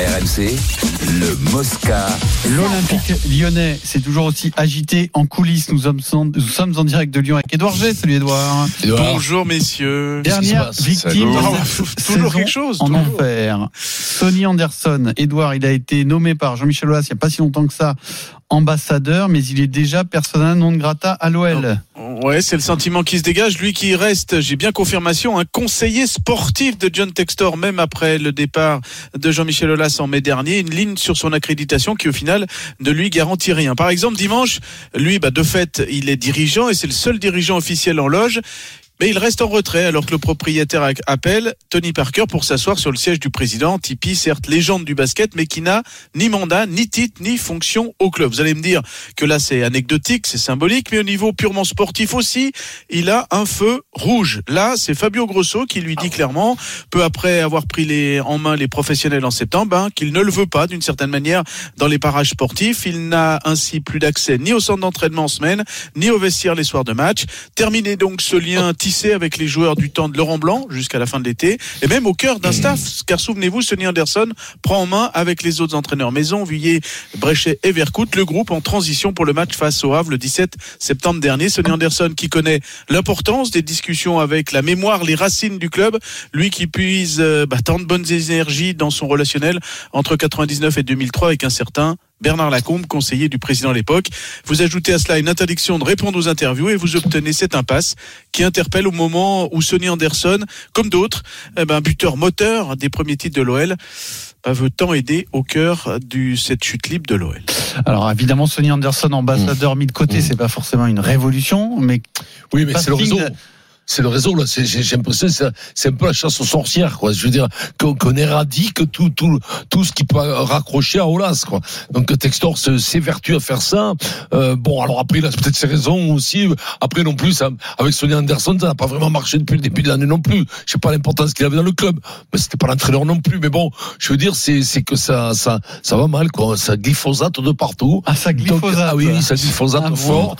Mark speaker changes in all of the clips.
Speaker 1: RMC, le Mosca.
Speaker 2: L'Olympique lyonnais, c'est toujours aussi agité en coulisses. Nous sommes, en, nous sommes en direct de Lyon avec Edouard G. Salut Edouard.
Speaker 3: Bonjour messieurs.
Speaker 2: Dernière victime de cette
Speaker 3: Toujours quelque chose.
Speaker 2: en
Speaker 3: toujours.
Speaker 2: enfer. Sonny Anderson. Edouard, il a été nommé par Jean-Michel Aulas il n'y a pas si longtemps que ça ambassadeur, mais il est déjà persona non grata à l'OL.
Speaker 3: Ouais, c'est le sentiment qui se dégage. Lui qui reste, j'ai bien confirmation, un conseiller sportif de John Textor, même après le départ de Jean-Michel Aulas en mai dernier. Une ligne sur son accréditation qui, au final, ne lui garantit rien. Par exemple, dimanche, lui, bah, de fait, il est dirigeant et c'est le seul dirigeant officiel en loge. Mais il reste en retrait alors que le propriétaire appelle Tony Parker pour s'asseoir sur le siège du président. Tipeee, certes légende du basket, mais qui n'a ni mandat, ni titre, ni fonction au club. Vous allez me dire que là c'est anecdotique, c'est symbolique, mais au niveau purement sportif aussi, il a un feu rouge. Là, c'est Fabio Grosso qui lui dit clairement, peu après avoir pris les, en main les professionnels en septembre, hein, qu'il ne le veut pas d'une certaine manière dans les parages sportifs. Il n'a ainsi plus d'accès ni au centre d'entraînement en semaine, ni au vestiaire les soirs de match. Terminé donc ce lien tissé avec les joueurs du temps de Laurent Blanc jusqu'à la fin de l'été, et même au cœur d'un staff, car souvenez-vous, Sonny Anderson prend en main avec les autres entraîneurs. Maison, Vuillet, Bréchet et Vercoute le groupe en transition pour le match face au Havre le 17 septembre dernier. Sonny Anderson qui connaît l'importance des discussions avec la mémoire, les racines du club, lui qui puise euh, bah, tant de bonnes énergies dans son relationnel entre 99 et 2003 avec un certain Bernard Lacombe, conseiller du président à l'époque. Vous ajoutez à cela une interdiction de répondre aux interviews et vous obtenez cette impasse qui interpelle au moment où Sonny Anderson, comme d'autres, eh ben, buteur moteur des premiers titres de l'OL, bah, veut tant aider au cœur de cette chute libre de l'OL.
Speaker 2: Alors évidemment, Sonny Anderson, ambassadeur mis de côté,
Speaker 4: Mmh.
Speaker 2: c'est pas forcément une révolution, mais
Speaker 4: Oui, mais c'est le
Speaker 2: Casting
Speaker 4: réseau.
Speaker 2: de-
Speaker 4: C'est le réseau là. C'est- J'ai j'ai l'impression c'est c'est un peu la chasse aux sorcières, quoi. Je veux dire qu'on qu'on éradique tout tout tout ce qui peut raccrocher à Olas, quoi. Donc Textor s'évertue à faire ça. Euh, bon, alors après, il a peut-être ses raisons aussi. Après non plus, ça, avec Sonny Anderson, ça n'a pas vraiment marché depuis le début de l'année non plus. Je sais pas l'importance qu'il avait dans le club, mais c'était pas l'entraîneur non plus. Mais bon, je veux dire, c'est c'est que ça ça ça va mal, quoi. Ça glyphosate de partout.
Speaker 2: ah ça
Speaker 4: Donc,
Speaker 2: glyphosate.
Speaker 4: ah oui, ça glyphosate
Speaker 2: Ah
Speaker 4: fort.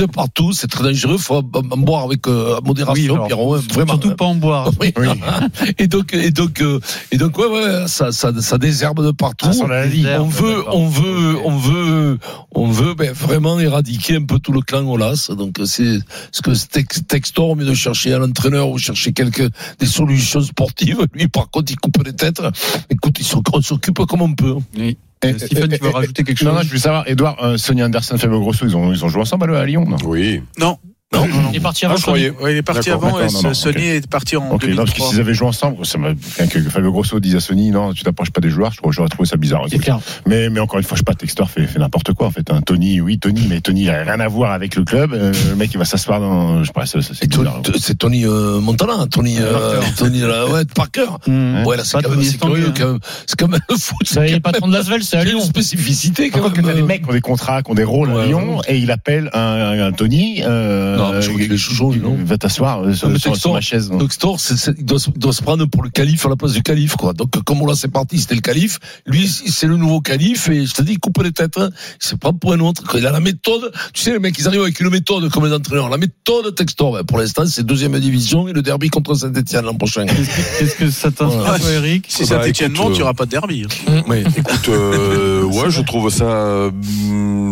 Speaker 4: De partout, c'est très dangereux. Faut en boire avec euh, modération,
Speaker 2: Oui, alors,
Speaker 4: Pierrot, vraiment.
Speaker 2: Surtout pas en boire.
Speaker 4: Oui. Et donc, et donc, euh, et donc, ouais, ouais, ça, ça, ça désherbe de partout.
Speaker 2: Ah, désherbe,
Speaker 4: on veut, on veut, on veut, on veut, ben, vraiment éradiquer un peu tout le clan Olas. Donc, c'est ce que Tex- Textor, au mieux de chercher un entraîneur ou chercher quelques des solutions sportives, lui, par contre, il coupe les têtes. Écoute, on s'occupe comme on peut.
Speaker 2: Oui.
Speaker 5: Eh,
Speaker 2: Stephen,
Speaker 5: eh,
Speaker 2: tu veux rajouter quelque
Speaker 5: Non,
Speaker 2: chose
Speaker 5: non, je voulais savoir, Edouard, euh, Sonia Anderson, Fabio Grosso, ils ont, ils ont joué ensemble à Lyon, non?
Speaker 6: Oui.
Speaker 3: Non,
Speaker 5: Non,
Speaker 2: Il est parti
Speaker 6: Ah,
Speaker 2: avant
Speaker 6: je croyais.
Speaker 3: ouais, il est parti avant et
Speaker 5: non, non, ok.
Speaker 3: est parti en
Speaker 5: Ok, non, parce que
Speaker 3: 2003.
Speaker 5: s'ils avaient joué ensemble, ça m'a, enfin, que Fabio Grosso dise à Sony, non, tu t'approches pas des joueurs, je trouve- j'aurais trouvé ça bizarre.
Speaker 2: C'est clair.
Speaker 5: Mais, mais encore une fois, je sais pas, Textor fait, fait n'importe quoi, en fait. hein. Tony, oui, Tony, mais Tony, il a rien à voir avec le club. Euh, le mec, il va s'asseoir dans, je sais pas, c'est bizarre.
Speaker 4: Tony- C'est Tony euh, Montana, Tony, euh, Tony, là, ouais, Parker.
Speaker 2: Mmh.
Speaker 4: Ouais, là, c'est quand même c'est curieux,
Speaker 2: hein.
Speaker 4: quand même. C'est quand même le foot.
Speaker 2: Ça y est, patron de l'Asvel, c'est à
Speaker 4: C'est une
Speaker 2: Lyon.
Speaker 4: spécificité, quand
Speaker 5: Quand
Speaker 4: même.
Speaker 5: t'as des mecs qui ont des contrats, qui ont des rôles à Lyon, et il appelle un, un Tony, euh,
Speaker 4: Non, mais je crois qu'il est chouchou, lui, non
Speaker 5: va t'asseoir euh, sur, ma chaise. non.
Speaker 4: Donc Store, c'est- c'est- il doit, se- il doit se prendre pour le calife à la place du calife, quoi. Donc comme on l'a c'est parti, c'était le calife. Lui, c'est le nouveau calife et je te dis, il coupe les têtes. Hein. Il se prend pour un autre. Il a la méthode. Tu sais, les mecs, ils arrivent avec une méthode comme les entraîneurs. La méthode Textor. Ben, pour l'instant, c'est deuxième division et le derby contre Saint-Etienne l'an prochain.
Speaker 2: Qu'est-ce que- ça t'inspire,
Speaker 4: Voilà.
Speaker 2: Eric
Speaker 3: Si
Speaker 6: Bah,
Speaker 3: Saint-Etienne
Speaker 6: écoute,
Speaker 3: monte, il
Speaker 6: euh,
Speaker 3: n'y aura pas de derby. hein.
Speaker 4: Oui.
Speaker 6: Écoute, euh, ouais, je trouve ça, euh,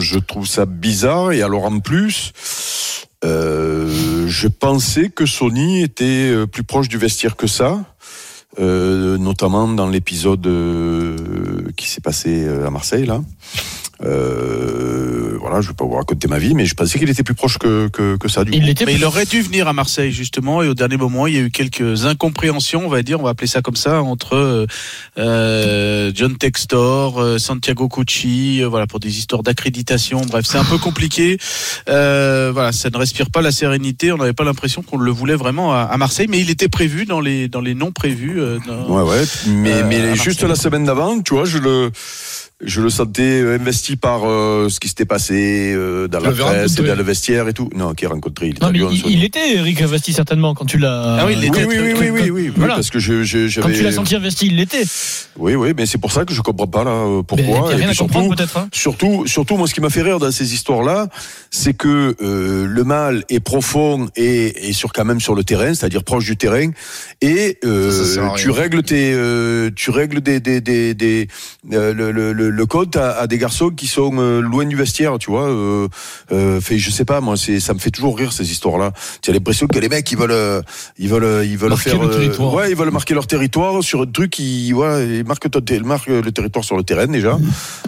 Speaker 6: je trouve ça bizarre. Et alors en plus, euh, je pensais que Sony était euh, plus proche du vestiaire que ça, euh, notamment dans l'épisode qui s'est passé à Marseille là. Voilà, je vais pas vous raconter ma vie, mais je pensais qu'il était plus proche que, que, que ça. Du
Speaker 7: Il
Speaker 6: coup.
Speaker 7: l'était.
Speaker 3: Mais il aurait dû venir à Marseille justement et au dernier moment il y a eu quelques incompréhensions on va dire on va appeler ça comme ça entre euh, euh, John Textor, euh, Santiago Cucci euh, voilà pour des histoires d'accréditation bref c'est un peu compliqué euh, voilà ça ne respire pas la sérénité on n'avait pas l'impression qu'on le voulait vraiment à, à Marseille mais il était prévu dans les dans les non prévus euh, dans-
Speaker 6: Ouais, ouais. Mais,
Speaker 3: Euh,
Speaker 6: mais juste la semaine d'avant, tu vois, je le, je le sentais investi par euh, ce qui s'était passé euh, dans
Speaker 4: Tu
Speaker 6: la presse, dans le vestiaire et tout. Non, qui est rencontré. Il était
Speaker 7: Non,
Speaker 6: à
Speaker 7: mais il, il était Eric investi certainement quand tu l'as.
Speaker 3: Ah oui, il
Speaker 6: Oui,
Speaker 3: était
Speaker 6: oui, oui, oui, oui, oui,
Speaker 7: voilà.
Speaker 6: parce que je, je-
Speaker 7: Quand tu l'as senti investi, il l'était.
Speaker 6: Oui, oui, mais c'est pour ça que je comprends pas là euh,
Speaker 7: Mais
Speaker 6: pourquoi.
Speaker 7: il y a
Speaker 6: Et
Speaker 7: rien à
Speaker 6: puis
Speaker 7: comprendre
Speaker 6: surtout,
Speaker 7: peut-être. hein.
Speaker 6: Surtout, surtout, moi, ce qui m'a fait rire dans ces histoires-là, c'est que euh, le mal est profond et, et sur quand même sur le terrain, c'est-à-dire proche du terrain, et euh,
Speaker 5: Ça, ça
Speaker 6: tu règles tes, euh, tu règles des, des, des, des euh, le, le, le, le compte à, à des garçons qui sont euh, loin du vestiaire, tu vois. Euh, euh, fait, je sais pas, moi, c'est, ça me fait toujours rire ces histoires-là. Tu as l'impression que les mecs, ils veulent, ils veulent, ils veulent
Speaker 4: Marquer
Speaker 6: faire,
Speaker 4: le territoire.
Speaker 6: ouais, ils veulent marquer leur territoire sur un truc qui, ouais, ils marquent, ton ter- marquent le territoire sur le terrain déjà,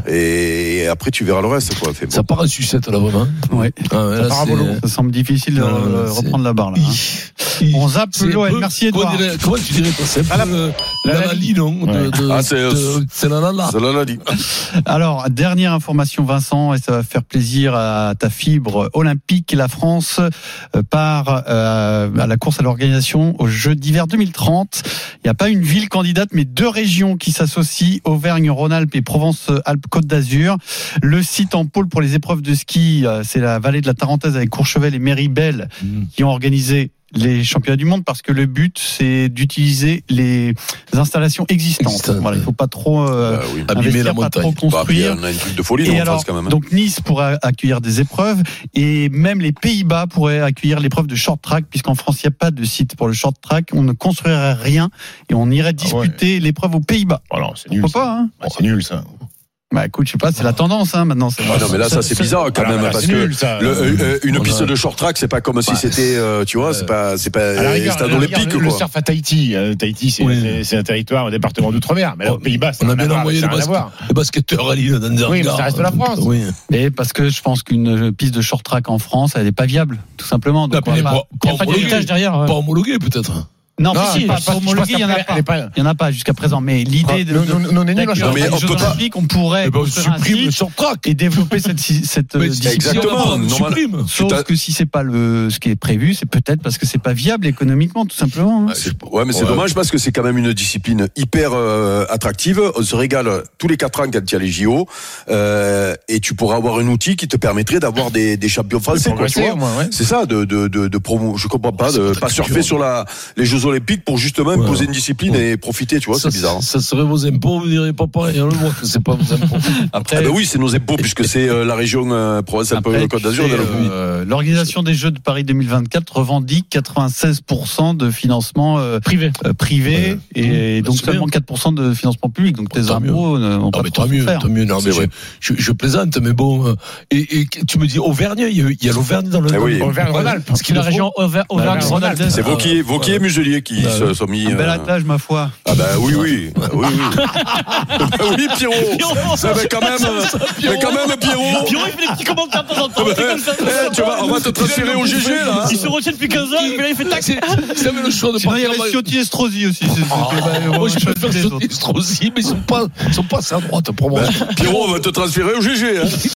Speaker 6: et après tu verras le reste, quoi. Fait, bon.
Speaker 4: Ça part en sucette, là, vraiment.
Speaker 2: Ouais.
Speaker 4: Ah, ouais, là,
Speaker 2: Parabolo.
Speaker 4: c'est-
Speaker 2: Ça semble difficile de reprendre la barre là. hein. On zappe l'OL. Merci, Edouard.
Speaker 4: Comment tu dirais toi C'est
Speaker 2: la-
Speaker 4: euh,
Speaker 2: la
Speaker 4: la
Speaker 2: Lali.
Speaker 4: Lali, non?
Speaker 6: Ah, c'est-
Speaker 4: de- C'est la Lala.
Speaker 6: L'a l'a dit.
Speaker 2: Alors, dernière information, Vincent, et ça va faire plaisir à ta fibre olympique. La France euh, part euh, à la course à l'organisation aux Jeux d'hiver 2030. Il n'y a pas une ville candidate, mais deux régions qui s'associent, Auvergne-Rhône-Alpes et Provence-Alpes-Côte d'Azur. Le site en pôle pour les épreuves de ski, euh, c'est la vallée de la Tarentaise avec Courchevel et Méribel
Speaker 4: Mm.
Speaker 2: qui ont organisé les championnats du monde parce que le but c'est d'utiliser les installations existantes.
Speaker 4: Existantes,
Speaker 2: Voilà, il faut pas trop euh,
Speaker 6: Bah oui.
Speaker 4: Abîmer
Speaker 2: investir,
Speaker 4: la
Speaker 2: pas trop
Speaker 4: montagne.
Speaker 6: Bah, puis,
Speaker 2: construire.
Speaker 6: on a une de folie
Speaker 2: Et alors,
Speaker 6: France quand même.
Speaker 2: donc Nice pourrait accueillir des épreuves et même les Pays-Bas pourraient accueillir l'épreuve de short track puisqu'en France il n'y a pas de site pour le short track, on ne construirait rien et on irait disputer l'épreuve aux Pays-Bas.
Speaker 5: Oh non, c'est nul.
Speaker 2: Pas hein
Speaker 5: c'est nul ça.
Speaker 2: Bah écoute, je sais pas, c'est la tendance hein, maintenant.
Speaker 6: Ah non, mais là, ça, c'est bizarre quand
Speaker 5: Alors,
Speaker 6: même,
Speaker 5: là,
Speaker 6: parce
Speaker 5: c'est
Speaker 6: que
Speaker 5: nul, ça.
Speaker 6: le- euh, euh, une piste de short track, c'est pas comme si
Speaker 4: Ouais.
Speaker 6: c'était, euh, tu vois, c'est pas, c'est pas stade olympique,
Speaker 5: le, surf à Tahiti, Tahiti, c'est un territoire, un département d'outre-mer. Mais là,
Speaker 4: Oh,
Speaker 5: aux Pays-Bas,
Speaker 4: On a bien envoyé les, basketteurs à Lille dans
Speaker 5: Oui, mais ça reste la France.
Speaker 4: Oui.
Speaker 2: Et parce que je pense qu'une piste de short track en France, elle n'est pas viable, tout simplement.
Speaker 4: Pas-
Speaker 2: pas-
Speaker 7: Il n'y a pas
Speaker 4: homologué.
Speaker 7: d'héritage derrière.
Speaker 4: Pas homologué, peut-être.
Speaker 2: Non,
Speaker 5: Non,
Speaker 2: mais si,
Speaker 5: pas-
Speaker 2: pas homologué, il n'y en a pas. Il n'y en a pas jusqu'à présent. Mais l'idée de,
Speaker 5: Nous,
Speaker 2: de,
Speaker 5: nous, nous, on est nuls en
Speaker 2: d'accueillir
Speaker 5: short
Speaker 6: mais on peut pas-
Speaker 2: on pourrait
Speaker 4: on
Speaker 2: un
Speaker 4: supprime track.
Speaker 2: et développer cette, cette euh, discipline.
Speaker 6: exactement.
Speaker 4: supprime.
Speaker 2: Sauf que si c'est pas le ce qui est prévu, c'est peut-être parce que c'est pas viable économiquement, tout simplement. hein.
Speaker 6: Ouais, mais c'est dommage parce que c'est quand même une discipline hyper euh, attractive. On se régale tous les quatre ans quand il y a les JO, euh, et tu pourras avoir un outil qui te permettrait d'avoir des, des champions français. C'est ça, de, de, de, de promo. Je comprends pas, de
Speaker 4: pas
Speaker 6: surfer sur la, les Jeux Olympiques pour justement
Speaker 4: Ouais.
Speaker 6: imposer une discipline
Speaker 4: Ouais.
Speaker 6: et profiter, tu vois,
Speaker 4: Ça,
Speaker 6: c'est bizarre. hein.
Speaker 4: Ça serait vos impôts, vous direz pas pareil. On le voit que c'est pas vos impôts.
Speaker 2: Après,
Speaker 6: Ah ben oui, c'est nos impôts puisque c'est euh, la région euh, Provence-Alpes-Côte d'Azur.
Speaker 2: euh, l'organisation des Jeux de Paris 2024 revendique 96% de financement euh,
Speaker 7: Privé.
Speaker 2: euh, privé
Speaker 4: Ouais.
Speaker 2: et
Speaker 4: Mmh.
Speaker 2: donc
Speaker 4: C'est
Speaker 2: seulement
Speaker 4: bien.
Speaker 2: 4% de financement public. Donc tes
Speaker 4: Tant
Speaker 2: impôts ne vont
Speaker 4: Ah,
Speaker 2: pas
Speaker 4: mais
Speaker 2: trop
Speaker 4: tant mieux,
Speaker 2: faire.
Speaker 4: tant mieux. Non, mais je,
Speaker 6: vrai.
Speaker 4: je, je plaisante, mais bon. euh, Et, et tu me dis Auvergne, il y a, l'Auvergne dans le.
Speaker 6: Eh oui.
Speaker 5: Auvergne-Rhône-Alpes.
Speaker 4: Parce
Speaker 7: C'est
Speaker 4: qu'il
Speaker 7: la région Auver- Auvergne-Rhône-Alpes.
Speaker 6: C'est Vauquier, Vauquier et Muselier qui
Speaker 4: Bah,
Speaker 6: se sont mis.
Speaker 2: Un bel
Speaker 6: euh,
Speaker 2: attelage, ma foi.
Speaker 6: Ah bah oui, oui. Oui, oui. Bah oui, Pierrot. Bah quand même, euh, mais quand même, Pierrot.
Speaker 7: Pierrot, il fait des petits commentaires de temps en temps.
Speaker 6: Ah bah,
Speaker 7: comme ça.
Speaker 6: eh, tu vois, on va te transférer au GG là.
Speaker 7: Il se retient depuis 15 ans, et puis là, il fait tac.
Speaker 4: C'est- Vous avez le choix de
Speaker 2: Sinon, il y
Speaker 4: partir.
Speaker 2: avait Ciotti et Strozzi aussi. c'est-
Speaker 4: Ah,
Speaker 2: bah,
Speaker 4: Moi, je préfère ce
Speaker 2: autres.
Speaker 4: aussi, mais ils sont pas, ils sont pas à droite pour moi.
Speaker 6: Pierrot, on va te transférer au GG. Hein.